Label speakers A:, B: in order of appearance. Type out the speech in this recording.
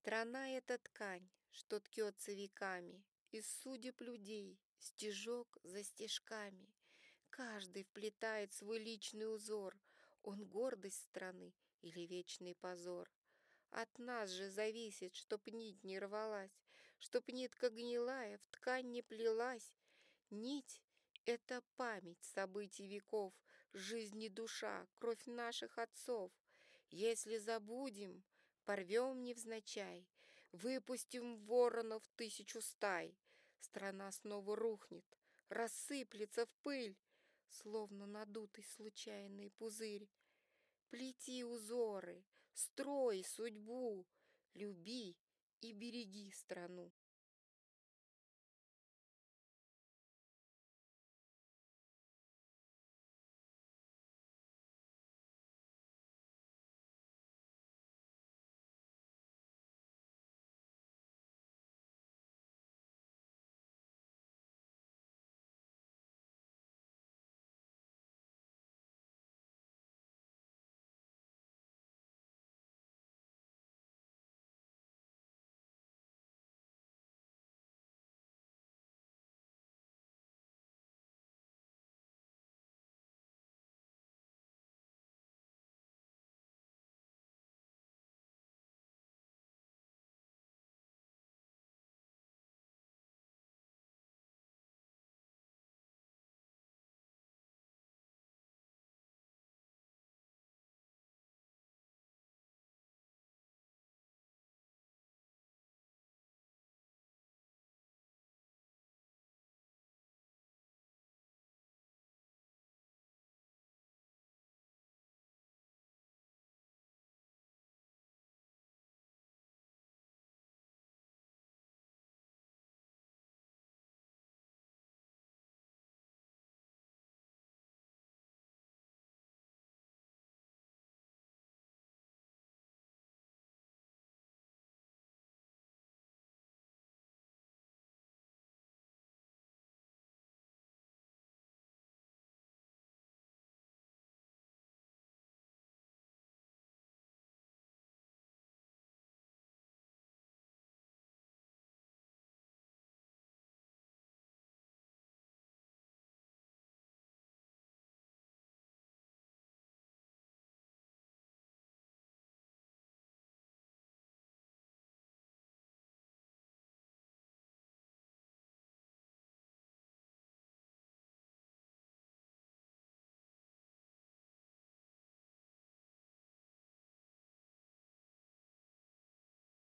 A: Страна — это ткань, что ткется веками Из судеб людей, стежок за стежками. Каждый вплетает свой личный узор, Он гордость страны или вечный позор. От нас же зависит, чтоб нить не рвалась, Чтоб нитка гнилая в ткань не плелась. Нить — это память событий веков, Жизнь и душа, кровь наших отцов. Если забудем, порвем невзначай, Выпустим воронов тысячу стай, Страна снова рухнет, рассыплется в пыль, Словно надутый случайный пузырь. Плети узоры, строй судьбу, Люби и береги страну.